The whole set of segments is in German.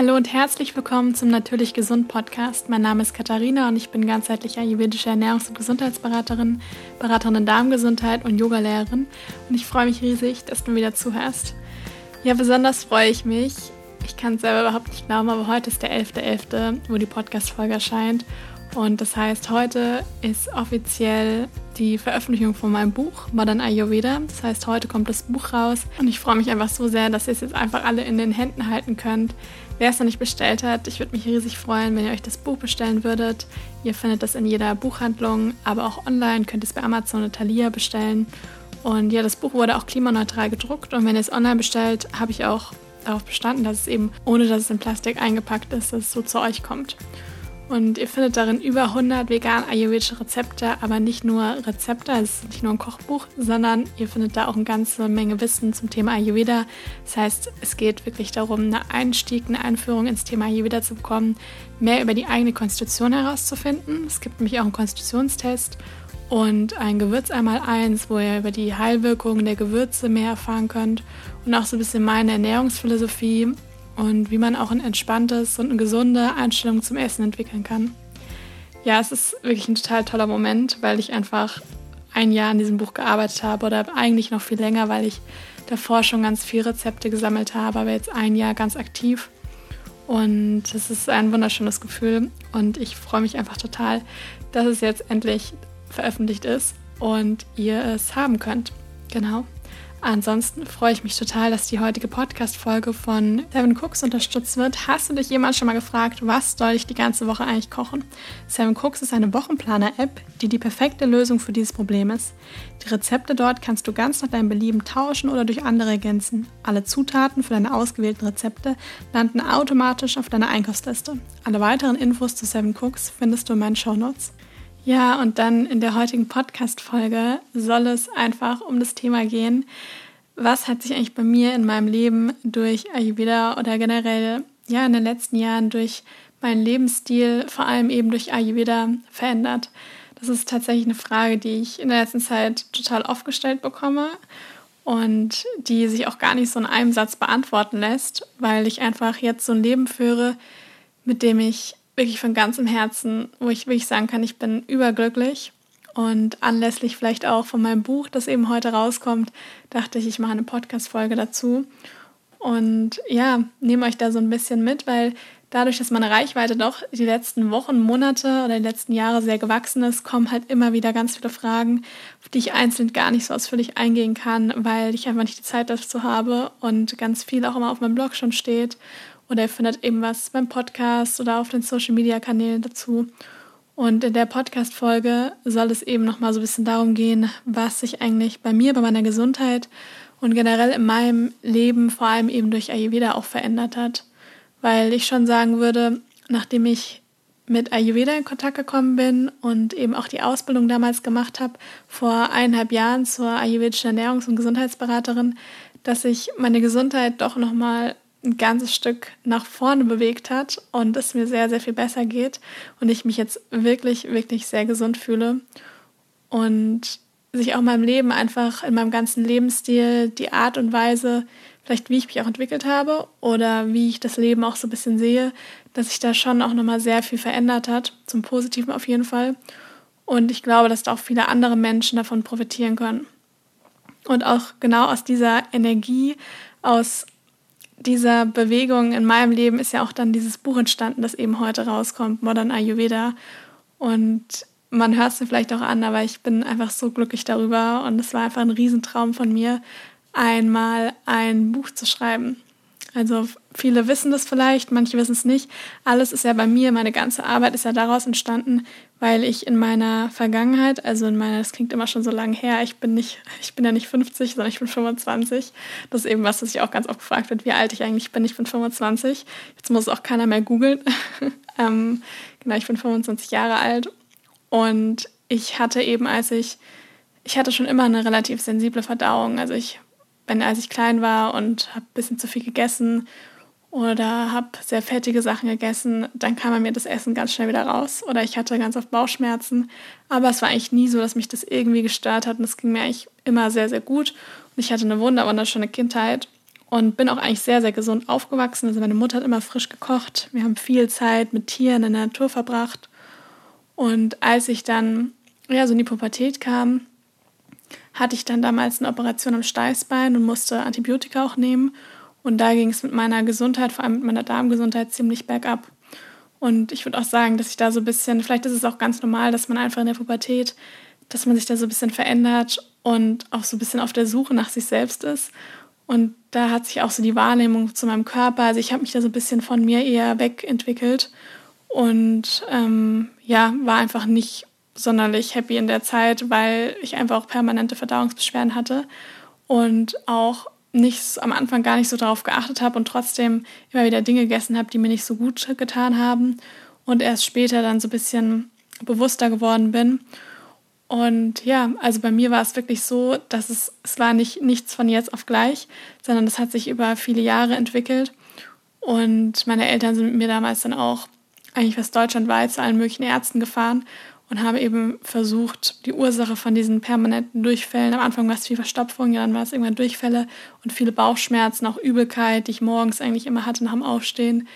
Hallo und herzlich willkommen zum Natürlich Gesund Podcast. Mein Name ist Katharina und ich bin ganzheitliche ayurvedische Ernährungs- und Gesundheitsberaterin, Beraterin in Darmgesundheit und Yogalehrerin. Und ich freue mich riesig, dass du wieder zuhörst. Ja, besonders freue ich mich. Ich kann es selber überhaupt nicht glauben, aber heute ist der 11.11., .11., wo die Podcast-Folge erscheint. Und das heißt, heute ist offiziell die Veröffentlichung von meinem Buch Modern Ayurveda. Das heißt, heute kommt das Buch raus und ich freue mich einfach so sehr, dass ihr es jetzt einfach alle in den Händen halten könnt. Wer es noch nicht bestellt hat, ich würde mich riesig freuen, wenn ihr euch das Buch bestellen würdet. Ihr findet das in jeder Buchhandlung, aber auch online könnt ihr es bei Amazon oder Thalia bestellen. Und ja, das Buch wurde auch klimaneutral gedruckt und wenn ihr es online bestellt, habe ich auch darauf bestanden, dass es eben, ohne dass es in Plastik eingepackt ist, dass es so zu euch kommt. Und ihr findet darin über 100 vegan ayurvedische Rezepte, aber nicht nur Rezepte, es ist nicht nur ein Kochbuch, sondern ihr findet da auch eine ganze Menge Wissen zum Thema Ayurveda. Das heißt, es geht wirklich darum, einen Einstieg, eine Einführung ins Thema Ayurveda zu bekommen, mehr über die eigene Konstitution herauszufinden. Es gibt nämlich auch einen Konstitutionstest und ein Gewürz einmal eins, wo ihr über die Heilwirkungen der Gewürze mehr erfahren könnt und auch so ein bisschen meine Ernährungsphilosophie und wie man auch ein entspanntes und eine gesunde Einstellung zum Essen entwickeln kann. Ja, es ist wirklich ein total toller Moment, weil ich einfach ein Jahr an diesem Buch gearbeitet habe oder eigentlich noch viel länger, weil ich davor schon ganz viele Rezepte gesammelt habe, aber jetzt ein Jahr ganz aktiv. Und es ist ein wunderschönes Gefühl und ich freue mich einfach total, dass es jetzt endlich veröffentlicht ist und ihr es haben könnt. Genau. Ansonsten freue ich mich total, dass die heutige Podcast-Folge von Seven Cooks unterstützt wird. Hast du dich jemand schon mal gefragt, was soll ich die ganze Woche eigentlich kochen? Seven Cooks ist eine Wochenplaner-App, die die perfekte Lösung für dieses Problem ist. Die Rezepte dort kannst du ganz nach deinem Belieben tauschen oder durch andere ergänzen. Alle Zutaten für deine ausgewählten Rezepte landen automatisch auf deiner Einkaufsliste. Alle weiteren Infos zu Seven Cooks findest du in meinen Show Notes. Ja, und dann in der heutigen Podcast-Folge soll es einfach um das Thema gehen, was hat sich eigentlich bei mir in meinem Leben durch Ayurveda oder generell ja in den letzten Jahren durch meinen Lebensstil, vor allem eben durch Ayurveda verändert. Das ist tatsächlich eine Frage, die ich in der letzten Zeit total oft gestellt bekomme und die sich auch gar nicht so in einem Satz beantworten lässt, weil ich einfach jetzt so ein Leben führe, mit dem ich wirklich von ganzem Herzen, wo ich wirklich sagen kann, ich bin überglücklich. Und anlässlich vielleicht auch von meinem Buch, das eben heute rauskommt, dachte ich, ich mache eine Podcast-Folge dazu. Und ja, nehme euch da so ein bisschen mit, weil dadurch, dass meine Reichweite doch die letzten Wochen, Monate oder die letzten Jahre sehr gewachsen ist, kommen halt immer wieder ganz viele Fragen, auf die ich einzeln gar nicht so ausführlich eingehen kann, weil ich einfach nicht die Zeit dazu habe und ganz viel auch immer auf meinem Blog schon steht oder ihr findet eben was beim Podcast oder auf den Social Media Kanälen dazu. Und in der Podcast-Folge soll es eben nochmal so ein bisschen darum gehen, was sich eigentlich bei mir, bei meiner Gesundheit und generell in meinem Leben, vor allem eben durch Ayurveda, auch verändert hat. Weil ich schon sagen würde, nachdem ich mit Ayurveda in Kontakt gekommen bin und eben auch die Ausbildung damals gemacht habe, vor eineinhalb Jahren zur ayurvedischen Ernährungs- und Gesundheitsberaterin, dass sich meine Gesundheit doch nochmal ein ganzes Stück nach vorne bewegt hat und es mir sehr, sehr viel besser geht und ich mich jetzt wirklich, wirklich sehr gesund fühle und sich auch meinem Leben einfach in meinem ganzen Lebensstil, die Art und Weise, vielleicht wie ich mich auch entwickelt habe oder wie ich das Leben auch so ein bisschen sehe, dass sich da schon auch nochmal sehr viel verändert hat, zum Positiven auf jeden Fall. Und ich glaube, dass da auch viele andere Menschen davon profitieren können. Und auch genau aus dieser Energie, aus dieser Bewegung in meinem Leben ist ja auch dann dieses Buch entstanden, das eben heute rauskommt, Modern Ayurveda. Und man hört es mir vielleicht auch an, aber ich bin einfach so glücklich darüber und es war einfach ein Riesentraum von mir, einmal ein Buch zu schreiben. Also viele wissen das vielleicht, manche wissen es nicht. Alles ist ja bei mir, meine ganze Arbeit ist ja daraus entstanden, weil ich in meiner Vergangenheit, also in meiner, das klingt immer schon so lange her, ich bin nicht, ich bin ja nicht 50, sondern ich bin 25. Das ist eben was, das ich auch ganz oft gefragt wird, wie alt ich eigentlich bin. Ich bin 25. Jetzt muss auch keiner mehr googeln. ähm, genau, ich bin 25 Jahre alt. Und ich hatte eben, als ich, ich hatte schon immer eine relativ sensible Verdauung. Also ich wenn als ich klein war und habe ein bisschen zu viel gegessen oder habe sehr fettige Sachen gegessen, dann kam mir das Essen ganz schnell wieder raus oder ich hatte ganz oft Bauchschmerzen. Aber es war eigentlich nie so, dass mich das irgendwie gestört hat und es ging mir eigentlich immer sehr, sehr gut. Und ich hatte eine wunderschöne Kindheit und bin auch eigentlich sehr, sehr gesund aufgewachsen. Also meine Mutter hat immer frisch gekocht. Wir haben viel Zeit mit Tieren in der Natur verbracht. Und als ich dann ja, so in die Pubertät kam, hatte ich dann damals eine Operation am Steißbein und musste Antibiotika auch nehmen. Und da ging es mit meiner Gesundheit, vor allem mit meiner Darmgesundheit, ziemlich bergab. Und ich würde auch sagen, dass ich da so ein bisschen, vielleicht ist es auch ganz normal, dass man einfach in der Pubertät, dass man sich da so ein bisschen verändert und auch so ein bisschen auf der Suche nach sich selbst ist. Und da hat sich auch so die Wahrnehmung zu meinem Körper, also ich habe mich da so ein bisschen von mir eher wegentwickelt und ähm, ja, war einfach nicht sonderlich happy in der Zeit, weil ich einfach auch permanente Verdauungsbeschwerden hatte und auch nicht am Anfang gar nicht so darauf geachtet habe und trotzdem immer wieder Dinge gegessen habe, die mir nicht so gut getan haben und erst später dann so ein bisschen bewusster geworden bin und ja, also bei mir war es wirklich so, dass es, es war nicht nichts von jetzt auf gleich, sondern es hat sich über viele Jahre entwickelt. Und meine Eltern sind mit mir damals dann auch eigentlich fast deutschlandweit zu allen möglichen Ärzten gefahren und haben eben versucht, die Ursache von diesen permanenten Durchfällen, am Anfang war es viel Verstopfung, ja, dann war es irgendwann Durchfälle und viele Bauchschmerzen, auch Übelkeit, die ich morgens eigentlich immer hatte nach dem Aufstehen.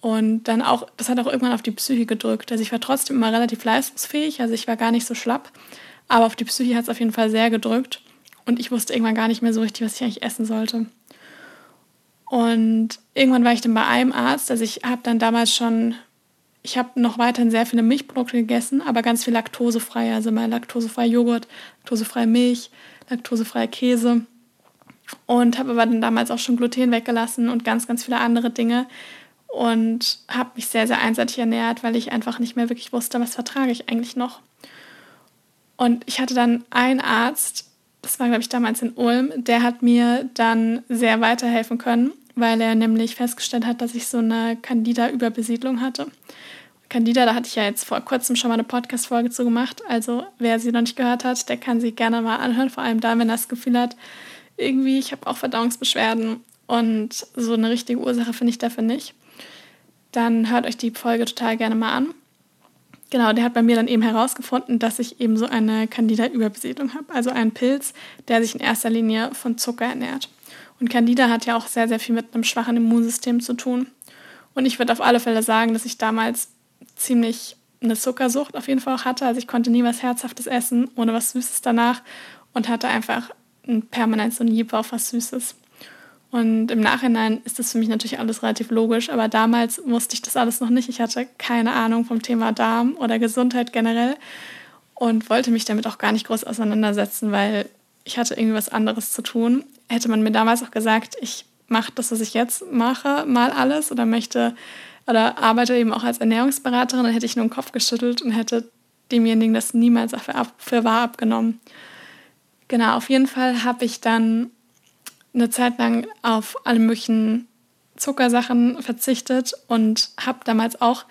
Und dann auch, das hat auch irgendwann auf die Psyche gedrückt. Also ich war trotzdem immer relativ leistungsfähig, also ich war gar nicht so schlapp, aber auf die Psyche hat es auf jeden Fall sehr gedrückt. Und ich wusste irgendwann gar nicht mehr so richtig, was ich eigentlich essen sollte. Und irgendwann war ich dann bei einem Arzt, also ich habe dann damals schon, ich habe noch weiterhin sehr viele Milchprodukte gegessen, aber ganz viel laktosefrei, also mal laktosefreier Joghurt, laktosefreie Milch, laktosefreier Käse. Und habe aber dann damals auch schon Gluten weggelassen und ganz, ganz viele andere Dinge, und habe mich sehr, sehr einseitig ernährt, weil ich einfach nicht mehr wirklich wusste, was vertrage ich eigentlich noch. Und ich hatte dann einen Arzt, das war, glaube ich, damals in Ulm, der hat mir dann sehr weiterhelfen können, weil er nämlich festgestellt hat, dass ich so eine Candida-Überbesiedlung hatte. Candida, da hatte ich ja jetzt vor kurzem schon mal eine Podcast-Folge zu gemacht. Also, wer sie noch nicht gehört hat, der kann sie gerne mal anhören. Vor allem da, wenn er das Gefühl hat, irgendwie, ich habe auch Verdauungsbeschwerden und so eine richtige Ursache finde ich dafür nicht dann hört euch die Folge total gerne mal an. Genau, der hat bei mir dann eben herausgefunden, dass ich eben so eine Candida-Überbesiedlung habe, also einen Pilz, der sich in erster Linie von Zucker ernährt. Und Candida hat ja auch sehr, sehr viel mit einem schwachen Immunsystem zu tun. Und ich würde auf alle Fälle sagen, dass ich damals ziemlich eine Zuckersucht auf jeden Fall auch hatte. Also ich konnte nie was Herzhaftes essen, ohne was Süßes danach und hatte einfach permanent so ein Jeep auf was Süßes. Und im Nachhinein ist das für mich natürlich alles relativ logisch, aber damals wusste ich das alles noch nicht. Ich hatte keine Ahnung vom Thema Darm oder Gesundheit generell und wollte mich damit auch gar nicht groß auseinandersetzen, weil ich hatte irgendwie was anderes zu tun. Hätte man mir damals auch gesagt, ich mache das, was ich jetzt mache, mal alles oder möchte oder arbeite eben auch als Ernährungsberaterin, dann hätte ich nur den Kopf geschüttelt und hätte demjenigen das niemals für, für wahr abgenommen. Genau, auf jeden Fall habe ich dann eine Zeit lang auf alle möglichen Zuckersachen verzichtet und habe damals auch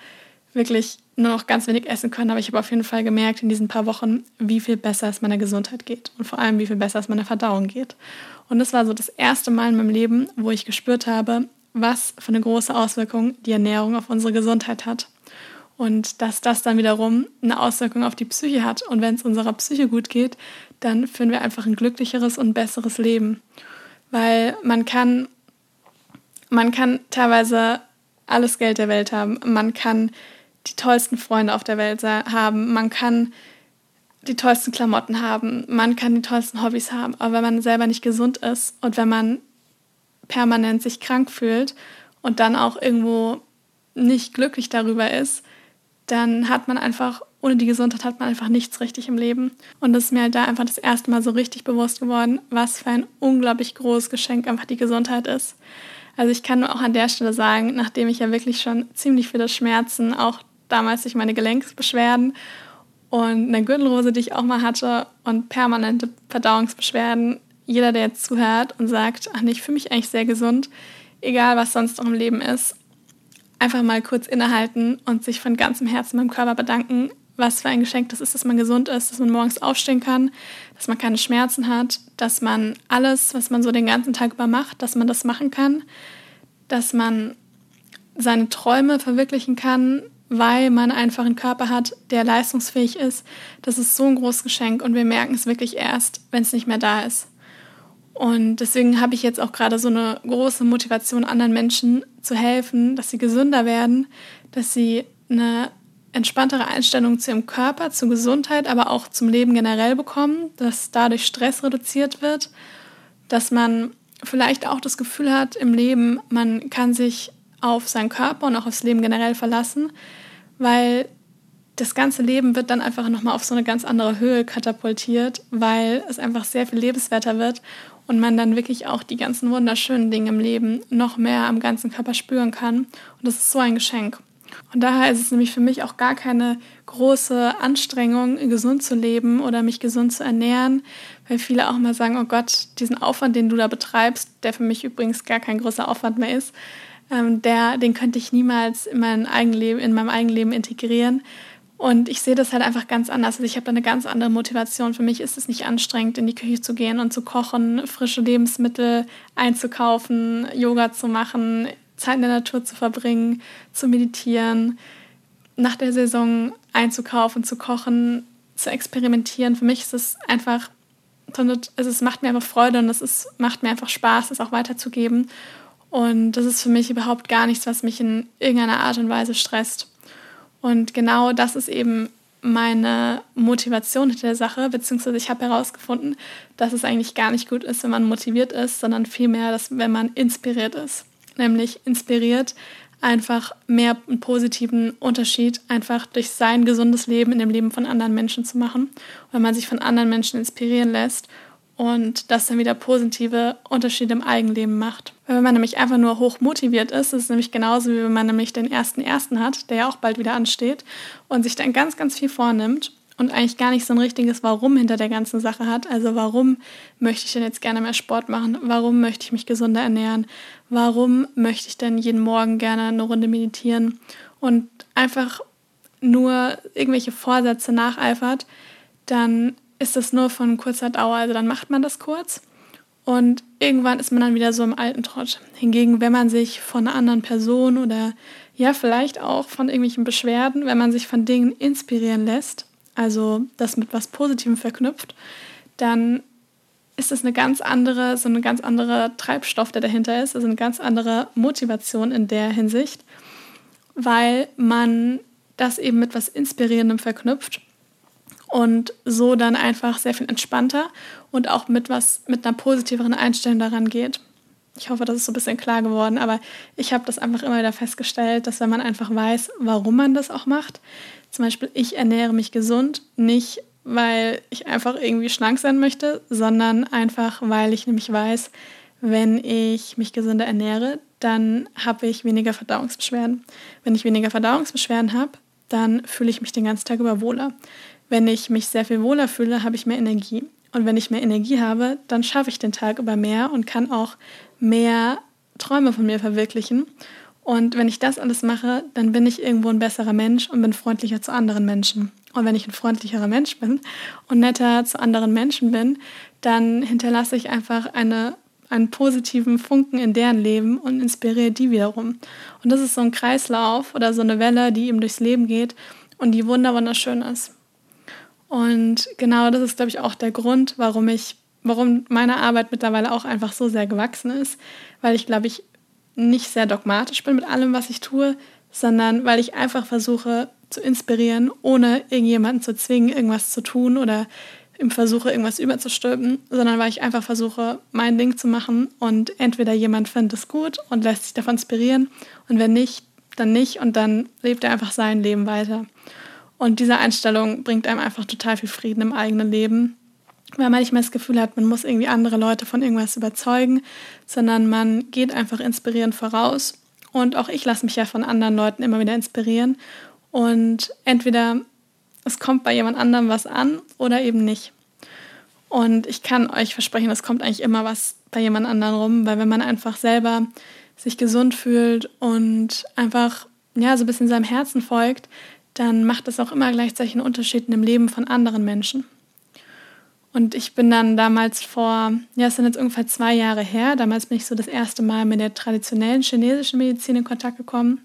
wirklich nur noch ganz wenig essen können, aber ich habe auf jeden Fall gemerkt in diesen paar Wochen, wie viel besser es meiner Gesundheit geht und vor allem, wie viel besser es meiner Verdauung geht. Und das war so das erste Mal in meinem Leben, wo ich gespürt habe, was für eine große Auswirkung die Ernährung auf unsere Gesundheit hat. Und dass das dann wiederum eine Auswirkung auf die Psyche hat. Und wenn es unserer Psyche gut geht, dann führen wir einfach ein glücklicheres und besseres Leben weil man kann, man kann teilweise alles Geld der Welt haben, man kann die tollsten Freunde auf der Welt haben, man kann die tollsten Klamotten haben, man kann die tollsten Hobbys haben, aber wenn man selber nicht gesund ist und wenn man permanent sich krank fühlt und dann auch irgendwo nicht glücklich darüber ist, dann hat man einfach ohne die Gesundheit hat man einfach nichts richtig im Leben. Und das ist mir halt da einfach das erste Mal so richtig bewusst geworden, was für ein unglaublich großes Geschenk einfach die Gesundheit ist. Also ich kann auch an der Stelle sagen, nachdem ich ja wirklich schon ziemlich viele Schmerzen, auch damals durch meine Gelenksbeschwerden und eine Gürtelrose, die ich auch mal hatte und permanente Verdauungsbeschwerden, jeder, der jetzt zuhört und sagt, ach nee, ich fühle mich eigentlich sehr gesund, egal was sonst noch im Leben ist, einfach mal kurz innehalten und sich von ganzem Herzen beim Körper bedanken, was für ein Geschenk das ist, dass man gesund ist, dass man morgens aufstehen kann, dass man keine Schmerzen hat, dass man alles, was man so den ganzen Tag über macht, dass man das machen kann, dass man seine Träume verwirklichen kann, weil man einfach einen Körper hat, der leistungsfähig ist. Das ist so ein großes Geschenk und wir merken es wirklich erst, wenn es nicht mehr da ist. Und deswegen habe ich jetzt auch gerade so eine große Motivation, anderen Menschen zu helfen, dass sie gesünder werden, dass sie eine entspanntere Einstellung zu ihrem Körper, zur Gesundheit, aber auch zum Leben generell bekommen, dass dadurch Stress reduziert wird, dass man vielleicht auch das Gefühl hat im Leben, man kann sich auf seinen Körper und auch aufs Leben generell verlassen, weil das ganze Leben wird dann einfach nochmal auf so eine ganz andere Höhe katapultiert, weil es einfach sehr viel lebenswerter wird und man dann wirklich auch die ganzen wunderschönen Dinge im Leben noch mehr am ganzen Körper spüren kann. Und das ist so ein Geschenk. Und daher ist es nämlich für mich auch gar keine große Anstrengung, gesund zu leben oder mich gesund zu ernähren, weil viele auch mal sagen, oh Gott, diesen Aufwand, den du da betreibst, der für mich übrigens gar kein großer Aufwand mehr ist, ähm, der, den könnte ich niemals in mein Eigenleben, in meinem Eigenleben integrieren. Und ich sehe das halt einfach ganz anders. Also ich habe da eine ganz andere Motivation. Für mich ist es nicht anstrengend, in die Küche zu gehen und zu kochen, frische Lebensmittel einzukaufen, Yoga zu machen, Zeit in der Natur zu verbringen, zu meditieren, nach der Saison einzukaufen, zu kochen, zu experimentieren. Für mich ist es einfach, also es macht mir einfach Freude und es ist, macht mir einfach Spaß, es auch weiterzugeben. Und das ist für mich überhaupt gar nichts, was mich in irgendeiner Art und Weise stresst. Und genau das ist eben meine Motivation hinter der Sache, beziehungsweise ich habe herausgefunden, dass es eigentlich gar nicht gut ist, wenn man motiviert ist, sondern vielmehr, dass, wenn man inspiriert ist nämlich inspiriert, einfach mehr einen positiven Unterschied einfach durch sein gesundes Leben in dem Leben von anderen Menschen zu machen. wenn man sich von anderen Menschen inspirieren lässt und das dann wieder positive Unterschiede im Eigenleben macht. Wenn man nämlich einfach nur hoch motiviert ist, ist es nämlich genauso, wie wenn man nämlich den ersten ersten hat, der ja auch bald wieder ansteht und sich dann ganz, ganz viel vornimmt und eigentlich gar nicht so ein richtiges Warum hinter der ganzen Sache hat. Also warum möchte ich denn jetzt gerne mehr Sport machen? Warum möchte ich mich gesunder ernähren? Warum möchte ich denn jeden Morgen gerne eine Runde meditieren? Und einfach nur irgendwelche Vorsätze nacheifert, dann ist das nur von kurzer Dauer. Also dann macht man das kurz und irgendwann ist man dann wieder so im alten Trott. Hingegen, wenn man sich von einer anderen Person oder ja, vielleicht auch von irgendwelchen Beschwerden, wenn man sich von Dingen inspirieren lässt, also das mit was Positivem verknüpft, dann ist es eine ganz andere, so eine ganz andere Treibstoff, der dahinter ist, also eine ganz andere Motivation in der Hinsicht, weil man das eben mit was Inspirierendem verknüpft und so dann einfach sehr viel entspannter und auch mit was mit einer positiveren Einstellung daran geht. Ich hoffe, das ist so ein bisschen klar geworden, aber ich habe das einfach immer wieder festgestellt, dass wenn man einfach weiß, warum man das auch macht, zum Beispiel, ich ernähre mich gesund, nicht weil ich einfach irgendwie schlank sein möchte, sondern einfach, weil ich nämlich weiß, wenn ich mich gesünder ernähre, dann habe ich weniger Verdauungsbeschwerden. Wenn ich weniger Verdauungsbeschwerden habe, dann fühle ich mich den ganzen Tag über wohler. Wenn ich mich sehr viel wohler fühle, habe ich mehr Energie. Und wenn ich mehr Energie habe, dann schaffe ich den Tag über mehr und kann auch mehr Träume von mir verwirklichen. Und wenn ich das alles mache, dann bin ich irgendwo ein besserer Mensch und bin freundlicher zu anderen Menschen. Und wenn ich ein freundlicherer Mensch bin und netter zu anderen Menschen bin, dann hinterlasse ich einfach eine, einen positiven Funken in deren Leben und inspiriere die wiederum. Und das ist so ein Kreislauf oder so eine Welle, die eben durchs Leben geht und die wunderschön ist. Und genau das ist, glaube ich, auch der Grund, warum ich, warum meine Arbeit mittlerweile auch einfach so sehr gewachsen ist, weil ich, glaube ich, nicht sehr dogmatisch bin mit allem, was ich tue, sondern weil ich einfach versuche zu inspirieren, ohne irgendjemanden zu zwingen, irgendwas zu tun oder im Versuche, irgendwas überzustülpen, sondern weil ich einfach versuche, mein Ding zu machen und entweder jemand findet es gut und lässt sich davon inspirieren und wenn nicht, dann nicht und dann lebt er einfach sein Leben weiter. Und diese Einstellung bringt einem einfach total viel Frieden im eigenen Leben weil man nicht mehr das Gefühl hat, man muss irgendwie andere Leute von irgendwas überzeugen, sondern man geht einfach inspirierend voraus. Und auch ich lasse mich ja von anderen Leuten immer wieder inspirieren. Und entweder es kommt bei jemand anderem was an oder eben nicht. Und ich kann euch versprechen, es kommt eigentlich immer was bei jemand anderem rum, weil wenn man einfach selber sich gesund fühlt und einfach ja so ein bisschen seinem Herzen folgt, dann macht es auch immer gleichzeitig einen Unterschied dem Leben von anderen Menschen. Und ich bin dann damals vor, ja, es sind jetzt ungefähr zwei Jahre her, damals bin ich so das erste Mal mit der traditionellen chinesischen Medizin in Kontakt gekommen.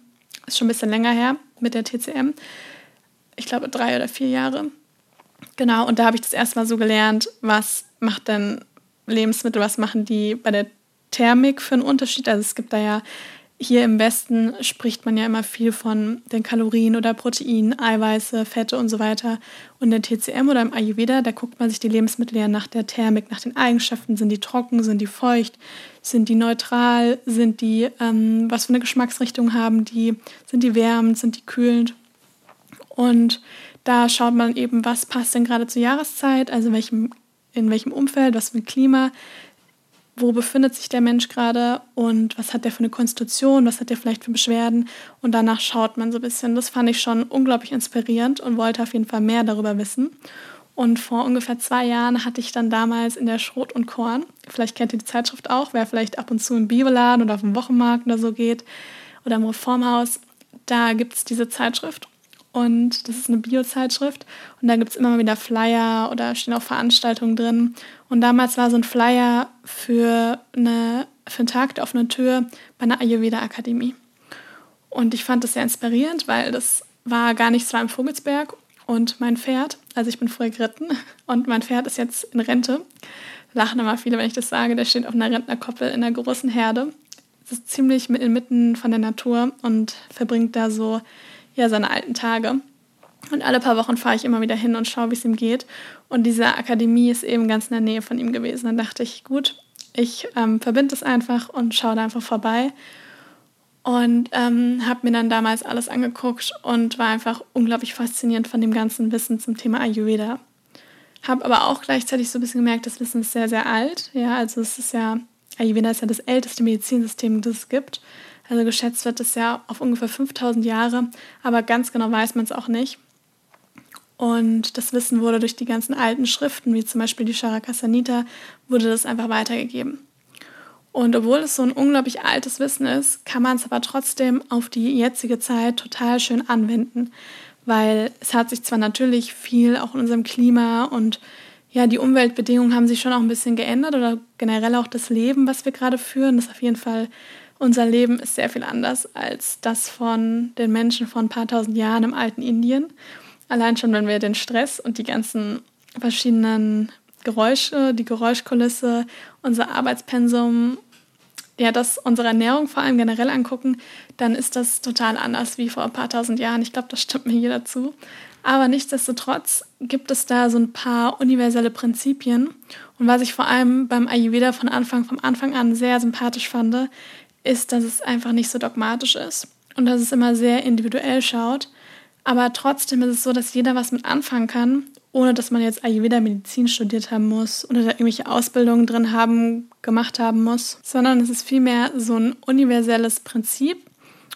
Ist schon ein bisschen länger her mit der TCM. Ich glaube drei oder vier Jahre. Genau, und da habe ich das erste Mal so gelernt, was macht denn Lebensmittel, was machen die bei der Thermik für einen Unterschied? Also es gibt da ja hier im Westen spricht man ja immer viel von den Kalorien oder Proteinen, Eiweiße, Fette und so weiter. Und in der TCM oder im Ayurveda, da guckt man sich die Lebensmittel ja nach der Thermik, nach den Eigenschaften. Sind die trocken, sind die feucht, sind die neutral, sind die, ähm, was für eine Geschmacksrichtung haben die, sind die wärmend, sind die kühlend. Und da schaut man eben, was passt denn gerade zur Jahreszeit, also welchem, in welchem Umfeld, was für ein Klima wo befindet sich der Mensch gerade und was hat der für eine Konstitution, was hat der vielleicht für Beschwerden und danach schaut man so ein bisschen. Das fand ich schon unglaublich inspirierend und wollte auf jeden Fall mehr darüber wissen. Und vor ungefähr zwei Jahren hatte ich dann damals in der Schrot und Korn, vielleicht kennt ihr die Zeitschrift auch, wer vielleicht ab und zu im Bibeladen oder auf dem Wochenmarkt oder so geht oder im Reformhaus, da gibt es diese Zeitschrift und das ist eine Bio-Zeitschrift und da gibt es immer wieder Flyer oder stehen auch Veranstaltungen drin. Und damals war so ein Flyer für, eine, für einen Tag der offenen Tür bei einer Ayurveda-Akademie. Und ich fand das sehr inspirierend, weil das war gar nicht so im Vogelsberg und mein Pferd, also ich bin früher geritten und mein Pferd ist jetzt in Rente. Lachen immer viele, wenn ich das sage, der steht auf einer Rentnerkoppel in einer großen Herde. Es ist ziemlich inmitten von der Natur und verbringt da so ja, seine alten Tage. Und alle paar Wochen fahre ich immer wieder hin und schaue, wie es ihm geht. Und diese Akademie ist eben ganz in der Nähe von ihm gewesen. Dann dachte ich, gut, ich ähm, verbinde es einfach und schaue da einfach vorbei. Und ähm, habe mir dann damals alles angeguckt und war einfach unglaublich faszinierend von dem ganzen Wissen zum Thema Ayurveda. Habe aber auch gleichzeitig so ein bisschen gemerkt, das Wissen ist sehr, sehr alt. Ja, also es ist ja, Ayurveda ist ja das älteste Medizinsystem, das es gibt. Also geschätzt wird es ja auf ungefähr 5000 Jahre, aber ganz genau weiß man es auch nicht. Und das Wissen wurde durch die ganzen alten Schriften, wie zum Beispiel die Charakasanita, wurde das einfach weitergegeben. Und obwohl es so ein unglaublich altes Wissen ist, kann man es aber trotzdem auf die jetzige Zeit total schön anwenden, weil es hat sich zwar natürlich viel auch in unserem Klima und ja, die Umweltbedingungen haben sich schon auch ein bisschen geändert oder generell auch das Leben, was wir gerade führen, ist auf jeden Fall unser Leben ist sehr viel anders als das von den Menschen von ein paar tausend Jahren im alten Indien. Allein schon, wenn wir den Stress und die ganzen verschiedenen Geräusche, die Geräuschkulisse, unser Arbeitspensum, ja, das unsere Ernährung vor allem generell angucken, dann ist das total anders wie vor ein paar tausend Jahren. Ich glaube, das stimmt mir jeder zu. Aber nichtsdestotrotz gibt es da so ein paar universelle Prinzipien. Und was ich vor allem beim Ayurveda von Anfang, vom Anfang an sehr sympathisch fand, ist, dass es einfach nicht so dogmatisch ist und dass es immer sehr individuell schaut. Aber trotzdem ist es so, dass jeder was mit anfangen kann, ohne dass man jetzt Ayurveda Medizin studiert haben muss oder da irgendwelche Ausbildungen drin haben, gemacht haben muss, sondern es ist vielmehr so ein universelles Prinzip.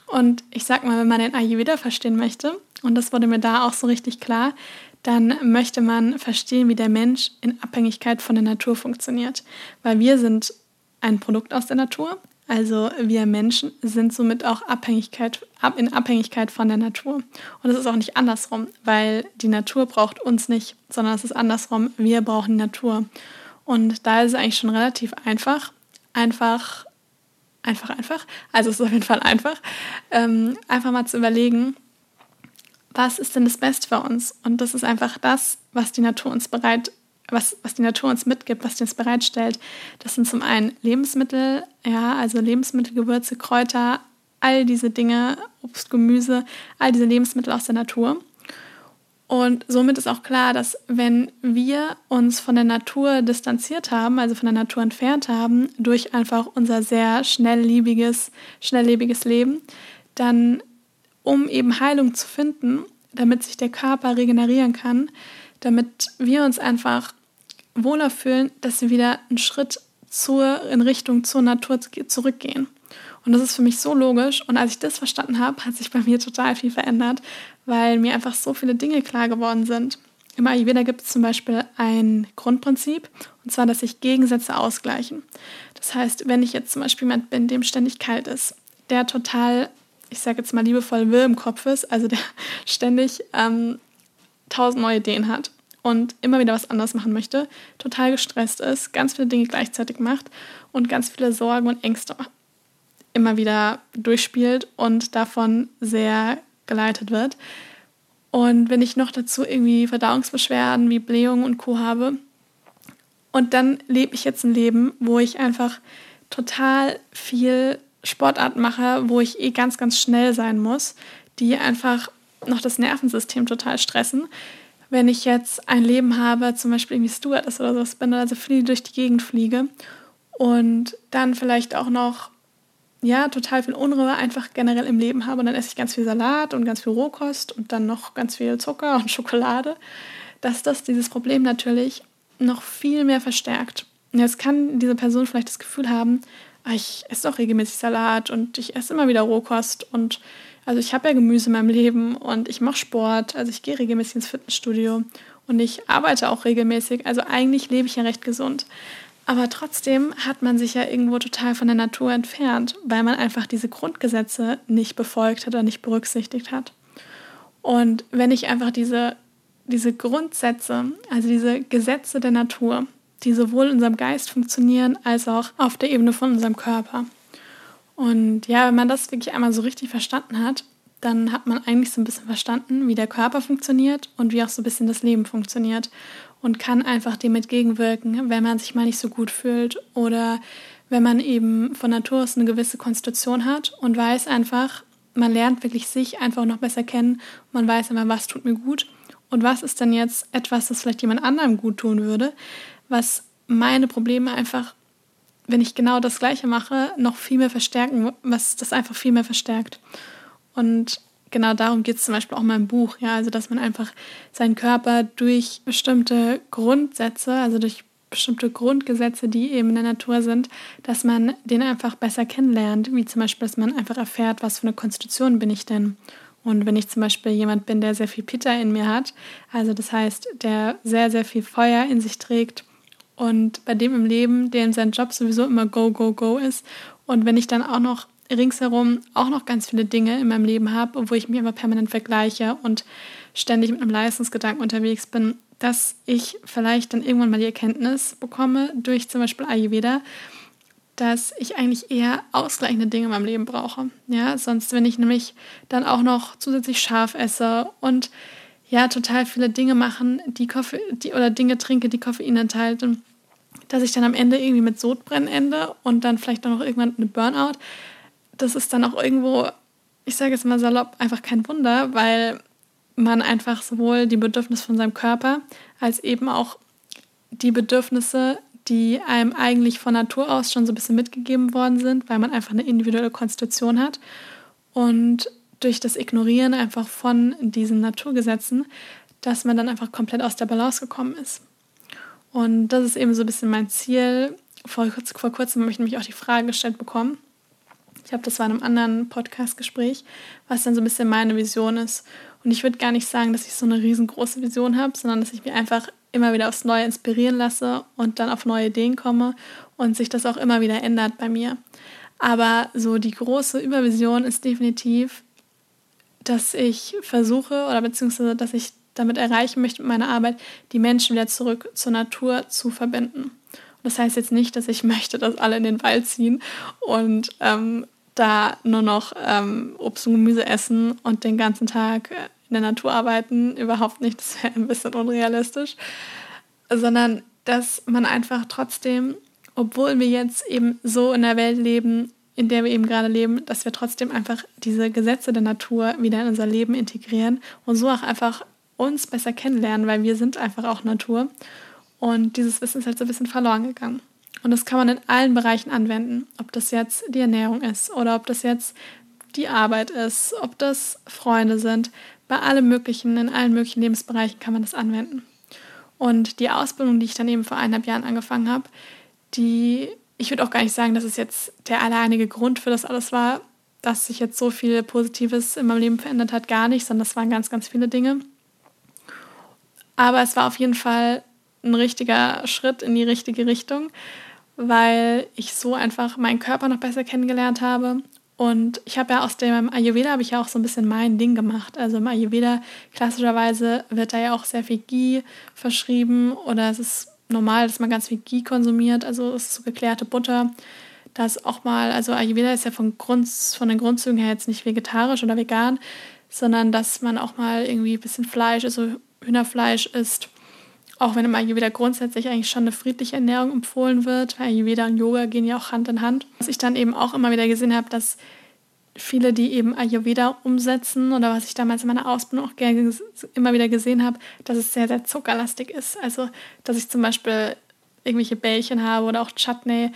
Und ich sag mal, wenn man den Ayurveda verstehen möchte, und das wurde mir da auch so richtig klar, dann möchte man verstehen, wie der Mensch in Abhängigkeit von der Natur funktioniert. Weil wir sind ein Produkt aus der Natur also wir Menschen sind somit auch Abhängigkeit, in Abhängigkeit von der Natur. Und es ist auch nicht andersrum, weil die Natur braucht uns nicht, sondern es ist andersrum, wir brauchen die Natur. Und da ist es eigentlich schon relativ einfach, einfach, einfach, einfach, also es ist auf jeden Fall einfach, ähm, einfach mal zu überlegen, was ist denn das Beste für uns? Und das ist einfach das, was die Natur uns bereit was, was die Natur uns mitgibt, was die uns bereitstellt. Das sind zum einen Lebensmittel, ja, also Lebensmittel, Gewürze, Kräuter, all diese Dinge, Obst, Gemüse, all diese Lebensmittel aus der Natur. Und somit ist auch klar, dass wenn wir uns von der Natur distanziert haben, also von der Natur entfernt haben, durch einfach unser sehr schnelllebiges, schnelllebiges Leben, dann, um eben Heilung zu finden, damit sich der Körper regenerieren kann, damit wir uns einfach wohler fühlen, dass wir wieder einen Schritt zur, in Richtung zur Natur zurückgehen. Und das ist für mich so logisch. Und als ich das verstanden habe, hat sich bei mir total viel verändert, weil mir einfach so viele Dinge klar geworden sind. Im Ayurveda gibt es zum Beispiel ein Grundprinzip, und zwar, dass sich Gegensätze ausgleichen. Das heißt, wenn ich jetzt zum Beispiel jemand bin, dem ständig kalt ist, der total, ich sage jetzt mal liebevoll, Will im Kopf ist, also der ständig ähm, tausend neue Ideen hat und immer wieder was anderes machen möchte, total gestresst ist, ganz viele Dinge gleichzeitig macht und ganz viele Sorgen und Ängste immer wieder durchspielt und davon sehr geleitet wird. Und wenn ich noch dazu irgendwie Verdauungsbeschwerden wie Blähungen und Co. habe Und dann lebe ich jetzt ein Leben, wo ich einfach total viel Sportart mache, wo ich eh ganz, ganz schnell sein muss, die einfach noch das Nervensystem total stressen. Wenn ich jetzt ein Leben habe, zum Beispiel irgendwie Stewardess oder so, bin also viel durch die Gegend fliege und dann vielleicht auch noch ja, total viel Unruhe einfach generell im Leben habe. Und dann esse ich ganz viel Salat und ganz viel Rohkost und dann noch ganz viel Zucker und Schokolade, dass das dieses Problem natürlich noch viel mehr verstärkt. Jetzt kann diese Person vielleicht das Gefühl haben, ah, ich esse doch regelmäßig Salat und ich esse immer wieder Rohkost und also ich habe ja Gemüse in meinem Leben und ich mache Sport, also ich gehe regelmäßig ins Fitnessstudio und ich arbeite auch regelmäßig. Also eigentlich lebe ich ja recht gesund. Aber trotzdem hat man sich ja irgendwo total von der Natur entfernt, weil man einfach diese Grundgesetze nicht befolgt hat oder nicht berücksichtigt hat. Und wenn ich einfach diese, diese Grundsätze, also diese Gesetze der Natur, die sowohl in unserem Geist funktionieren als auch auf der Ebene von unserem Körper. Und ja, wenn man das wirklich einmal so richtig verstanden hat, dann hat man eigentlich so ein bisschen verstanden, wie der Körper funktioniert und wie auch so ein bisschen das Leben funktioniert und kann einfach dem entgegenwirken, wenn man sich mal nicht so gut fühlt oder wenn man eben von Natur aus eine gewisse Konstitution hat und weiß einfach, man lernt wirklich sich einfach noch besser kennen. Man weiß immer, was tut mir gut und was ist denn jetzt etwas, das vielleicht jemand anderem gut tun würde, was meine Probleme einfach, wenn ich genau das Gleiche mache, noch viel mehr verstärken, was das einfach viel mehr verstärkt. Und genau darum geht es zum Beispiel auch in meinem Buch, ja, also dass man einfach seinen Körper durch bestimmte Grundsätze, also durch bestimmte Grundgesetze, die eben in der Natur sind, dass man den einfach besser kennenlernt, wie zum Beispiel, dass man einfach erfährt, was für eine Konstitution bin ich denn. Und wenn ich zum Beispiel jemand bin, der sehr viel Pitta in mir hat, also das heißt, der sehr, sehr viel Feuer in sich trägt und bei dem im Leben, der in seinem Job sowieso immer go, go, go ist, und wenn ich dann auch noch ringsherum auch noch ganz viele Dinge in meinem Leben habe, wo ich mich immer permanent vergleiche und ständig mit einem Leistungsgedanken unterwegs bin, dass ich vielleicht dann irgendwann mal die Erkenntnis bekomme durch zum Beispiel Ayurveda, dass ich eigentlich eher ausgleichende Dinge in meinem Leben brauche. Ja, sonst, wenn ich nämlich dann auch noch zusätzlich scharf esse und ja, total viele Dinge machen, die Koffe, die, oder Dinge trinke, die Koffein enthalten, dass ich dann am Ende irgendwie mit Sodbrennen ende und dann vielleicht auch noch irgendwann eine Burnout, das ist dann auch irgendwo, ich sage jetzt mal salopp, einfach kein Wunder, weil man einfach sowohl die Bedürfnisse von seinem Körper als eben auch die Bedürfnisse, die einem eigentlich von Natur aus schon so ein bisschen mitgegeben worden sind, weil man einfach eine individuelle Konstitution hat. Und durch das Ignorieren einfach von diesen Naturgesetzen, dass man dann einfach komplett aus der Balance gekommen ist. Und das ist eben so ein bisschen mein Ziel. Vor, vor kurzem habe ich nämlich auch die Frage gestellt bekommen, ich glaube, das war in einem anderen Podcast-Gespräch, was dann so ein bisschen meine Vision ist. Und ich würde gar nicht sagen, dass ich so eine riesengroße Vision habe, sondern dass ich mich einfach immer wieder aufs Neue inspirieren lasse und dann auf neue Ideen komme und sich das auch immer wieder ändert bei mir. Aber so die große Übervision ist definitiv, dass ich versuche oder beziehungsweise dass ich damit erreichen möchte mit meiner Arbeit, die Menschen wieder zurück zur Natur zu verbinden. Das heißt jetzt nicht, dass ich möchte, dass alle in den Wald ziehen und ähm, da nur noch ähm, Obst und Gemüse essen und den ganzen Tag in der Natur arbeiten. Überhaupt nicht, das wäre ein bisschen unrealistisch. Sondern dass man einfach trotzdem, obwohl wir jetzt eben so in der Welt leben, in der wir eben gerade leben, dass wir trotzdem einfach diese Gesetze der Natur wieder in unser Leben integrieren und so auch einfach uns besser kennenlernen, weil wir sind einfach auch Natur. Und dieses Wissen ist halt so ein bisschen verloren gegangen. Und das kann man in allen Bereichen anwenden, ob das jetzt die Ernährung ist oder ob das jetzt die Arbeit ist, ob das Freunde sind. Bei allem Möglichen, in allen möglichen Lebensbereichen kann man das anwenden. Und die Ausbildung, die ich dann eben vor eineinhalb Jahren angefangen habe, die, ich würde auch gar nicht sagen, dass es jetzt der alleinige Grund für das alles war, dass sich jetzt so viel Positives in meinem Leben verändert hat, gar nicht, sondern das waren ganz, ganz viele Dinge. Aber es war auf jeden Fall ein richtiger Schritt in die richtige Richtung, weil ich so einfach meinen Körper noch besser kennengelernt habe. Und ich habe ja aus dem Ayurveda habe ich ja auch so ein bisschen mein Ding gemacht. Also im Ayurveda klassischerweise wird da ja auch sehr viel Ghee verschrieben oder es ist normal, dass man ganz viel Ghee konsumiert. Also es ist so geklärte Butter. Das auch mal, also Ayurveda ist ja von, Grund, von den Grundzügen her jetzt nicht vegetarisch oder vegan, sondern dass man auch mal irgendwie ein bisschen Fleisch, also Hühnerfleisch isst auch wenn im Ayurveda grundsätzlich eigentlich schon eine friedliche Ernährung empfohlen wird, weil Ayurveda und Yoga gehen ja auch Hand in Hand. Was ich dann eben auch immer wieder gesehen habe, dass viele, die eben Ayurveda umsetzen oder was ich damals in meiner Ausbildung auch gerne immer wieder gesehen habe, dass es sehr, sehr zuckerlastig ist. Also, dass ich zum Beispiel irgendwelche Bällchen habe oder auch Chutney,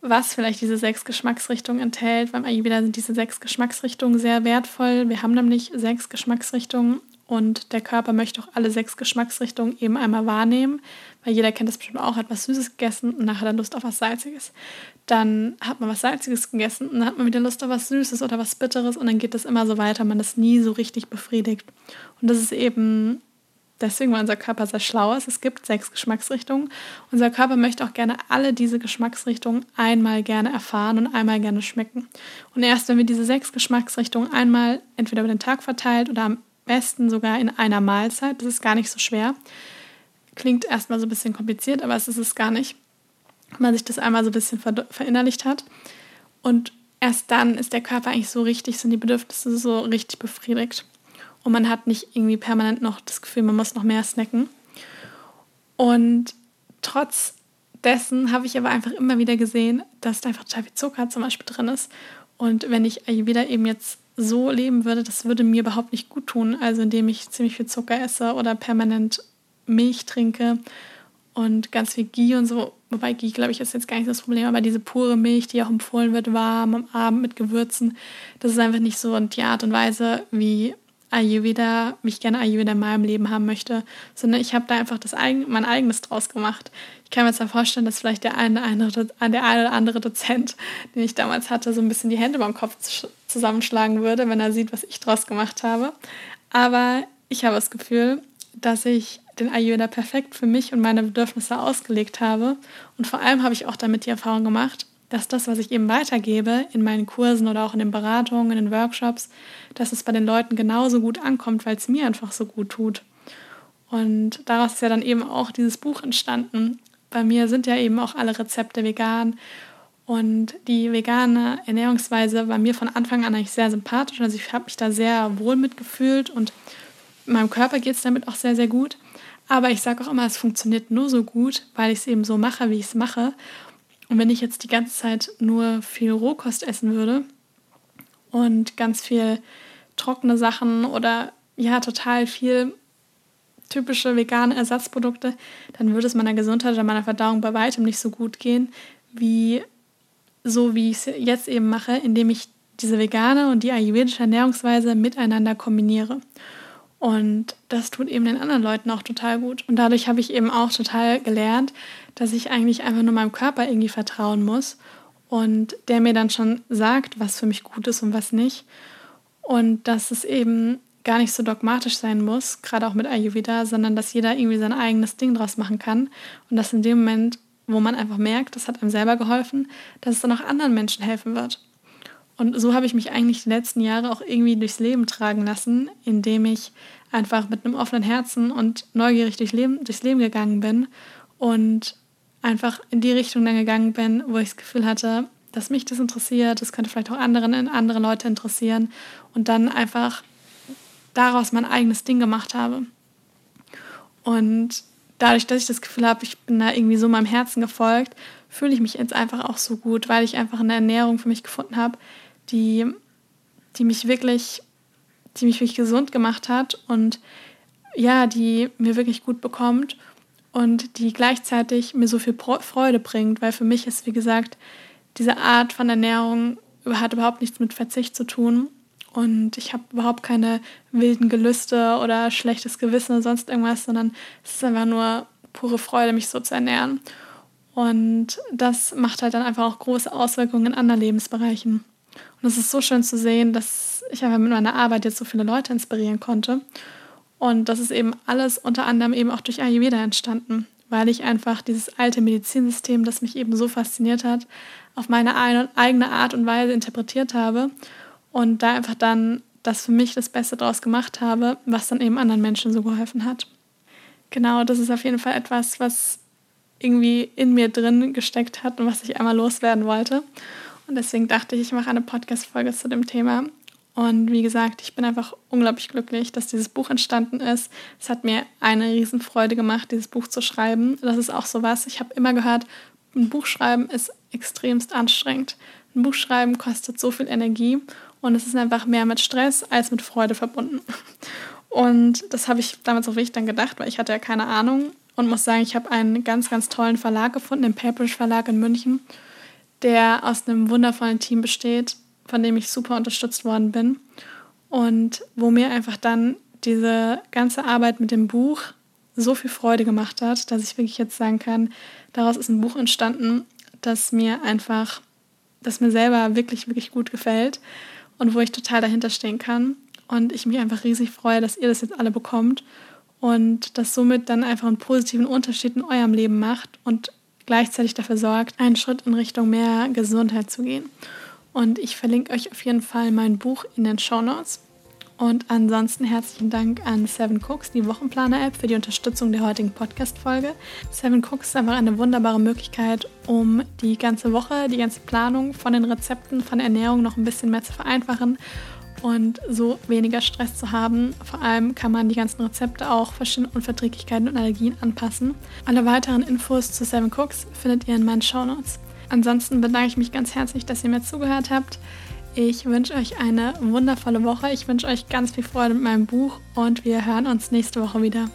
was vielleicht diese sechs Geschmacksrichtungen enthält. Beim Ayurveda sind diese sechs Geschmacksrichtungen sehr wertvoll. Wir haben nämlich sechs Geschmacksrichtungen und der Körper möchte auch alle sechs Geschmacksrichtungen eben einmal wahrnehmen, weil jeder kennt das bestimmt auch, hat was Süßes gegessen und nachher dann Lust auf was Salziges. Dann hat man was Salziges gegessen und dann hat man wieder Lust auf was Süßes oder was Bitteres und dann geht das immer so weiter. Man ist nie so richtig befriedigt. Und das ist eben deswegen, weil unser Körper sehr schlau ist. Es gibt sechs Geschmacksrichtungen. Unser Körper möchte auch gerne alle diese Geschmacksrichtungen einmal gerne erfahren und einmal gerne schmecken. Und erst wenn wir diese sechs Geschmacksrichtungen einmal entweder über den Tag verteilt oder am besten sogar in einer Mahlzeit, das ist gar nicht so schwer. Klingt erstmal so ein bisschen kompliziert, aber es ist es gar nicht. Wenn man sich das einmal so ein bisschen verinnerlicht hat. Und erst dann ist der Körper eigentlich so richtig, sind die Bedürfnisse so richtig befriedigt und man hat nicht irgendwie permanent noch das Gefühl, man muss noch mehr snacken. Und trotz dessen habe ich aber einfach immer wieder gesehen, dass da einfach total viel Zucker zum Beispiel drin ist. Und wenn ich wieder eben jetzt so leben würde, das würde mir überhaupt nicht gut tun. Also indem ich ziemlich viel Zucker esse oder permanent Milch trinke und ganz viel Ghee und so. Wobei Ghee, glaube ich, ist jetzt gar nicht das Problem, aber diese pure Milch, die auch empfohlen wird, warm am Abend mit Gewürzen, das ist einfach nicht so die Art und Weise, wie Ayurveda, mich gerne Ayurveda in meinem Leben haben möchte, sondern ich habe da einfach das eigen, mein eigenes draus gemacht. Ich kann mir zwar vorstellen, dass vielleicht der eine, eine, der eine oder andere Dozent, den ich damals hatte, so ein bisschen die Hände beim Kopf zusammenschlagen würde, wenn er sieht, was ich draus gemacht habe. Aber ich habe das Gefühl, dass ich den Ayurveda perfekt für mich und meine Bedürfnisse ausgelegt habe. Und vor allem habe ich auch damit die Erfahrung gemacht, dass das, was ich eben weitergebe in meinen Kursen oder auch in den Beratungen, in den Workshops, dass es bei den Leuten genauso gut ankommt, weil es mir einfach so gut tut. Und daraus ist ja dann eben auch dieses Buch entstanden. Bei mir sind ja eben auch alle Rezepte vegan. Und die vegane Ernährungsweise war mir von Anfang an eigentlich sehr sympathisch. Also ich habe mich da sehr wohl mitgefühlt und meinem Körper geht es damit auch sehr, sehr gut. Aber ich sage auch immer, es funktioniert nur so gut, weil ich es eben so mache, wie ich es mache. Und wenn ich jetzt die ganze Zeit nur viel Rohkost essen würde und ganz viel trockene Sachen oder ja, total viel typische vegane Ersatzprodukte, dann würde es meiner Gesundheit oder meiner Verdauung bei weitem nicht so gut gehen, wie so wie ich es jetzt eben mache, indem ich diese vegane und die ayurvedische Ernährungsweise miteinander kombiniere. Und das tut eben den anderen Leuten auch total gut. Und dadurch habe ich eben auch total gelernt, dass ich eigentlich einfach nur meinem Körper irgendwie vertrauen muss und der mir dann schon sagt, was für mich gut ist und was nicht. Und dass es eben gar nicht so dogmatisch sein muss, gerade auch mit Ayurveda, sondern dass jeder irgendwie sein eigenes Ding draus machen kann. Und dass in dem Moment, wo man einfach merkt, das hat einem selber geholfen, dass es dann auch anderen Menschen helfen wird. Und so habe ich mich eigentlich die letzten Jahre auch irgendwie durchs Leben tragen lassen, indem ich einfach mit einem offenen Herzen und neugierig durch Leben, durchs Leben gegangen bin und einfach in die Richtung dann gegangen bin, wo ich das Gefühl hatte, dass mich das interessiert, das könnte vielleicht auch anderen, andere Leute interessieren und dann einfach daraus mein eigenes Ding gemacht habe. Und dadurch, dass ich das Gefühl habe, ich bin da irgendwie so meinem Herzen gefolgt, fühle ich mich jetzt einfach auch so gut, weil ich einfach eine Ernährung für mich gefunden habe, die, die mich wirklich, die mich wirklich gesund gemacht hat und ja, die mir wirklich gut bekommt und die gleichzeitig mir so viel Freude bringt, weil für mich ist, wie gesagt, diese Art von Ernährung hat überhaupt nichts mit Verzicht zu tun und ich habe überhaupt keine wilden Gelüste oder schlechtes Gewissen oder sonst irgendwas, sondern es ist einfach nur pure Freude, mich so zu ernähren. Und das macht halt dann einfach auch große Auswirkungen in anderen Lebensbereichen. Und es ist so schön zu sehen, dass ich einfach mit meiner Arbeit jetzt so viele Leute inspirieren konnte. Und das ist eben alles unter anderem eben auch durch Ayurveda entstanden, weil ich einfach dieses alte Medizinsystem, das mich eben so fasziniert hat, auf meine eigene Art und Weise interpretiert habe und da einfach dann das für mich das Beste draus gemacht habe, was dann eben anderen Menschen so geholfen hat. Genau, das ist auf jeden Fall etwas, was irgendwie in mir drin gesteckt hat und was ich einmal loswerden wollte. Und deswegen dachte ich, ich mache eine Podcast-Folge zu dem Thema. Und wie gesagt, ich bin einfach unglaublich glücklich, dass dieses Buch entstanden ist. Es hat mir eine Riesenfreude gemacht, dieses Buch zu schreiben. Das ist auch so was. Ich habe immer gehört, ein Buch schreiben ist extremst anstrengend. Ein Buch schreiben kostet so viel Energie und es ist einfach mehr mit Stress als mit Freude verbunden. Und das habe ich damals auch wirklich dann gedacht, weil ich hatte ja keine Ahnung und muss sagen, ich habe einen ganz, ganz tollen Verlag gefunden, den Paperish Verlag in München, der aus einem wundervollen Team besteht, von dem ich super unterstützt worden bin und wo mir einfach dann diese ganze Arbeit mit dem Buch so viel Freude gemacht hat, dass ich wirklich jetzt sagen kann, daraus ist ein Buch entstanden, das mir einfach, das mir selber wirklich, wirklich gut gefällt und wo ich total dahinter stehen kann. Und ich mich einfach riesig freue, dass ihr das jetzt alle bekommt und das somit dann einfach einen positiven Unterschied in eurem Leben macht und gleichzeitig dafür sorgt, einen Schritt in Richtung mehr Gesundheit zu gehen. Und ich verlinke euch auf jeden Fall mein Buch in den Show Notes. Und ansonsten herzlichen Dank an Seven Cooks, die Wochenplaner-App, für die Unterstützung der heutigen Podcast-Folge. Seven Cooks ist einfach eine wunderbare Möglichkeit, um die ganze Woche, die ganze Planung von den Rezepten, von der Ernährung noch ein bisschen mehr zu vereinfachen und so weniger Stress zu haben. Vor allem kann man die ganzen Rezepte auch verschiedene Unverträglichkeiten und Allergien anpassen. Alle weiteren Infos zu Seven Cooks findet ihr in meinen Show Notes. Ansonsten bedanke ich mich ganz herzlich, dass ihr mir zugehört habt. Ich wünsche euch eine wundervolle Woche. Ich wünsche euch ganz viel Freude mit meinem Buch und wir hören uns nächste Woche wieder.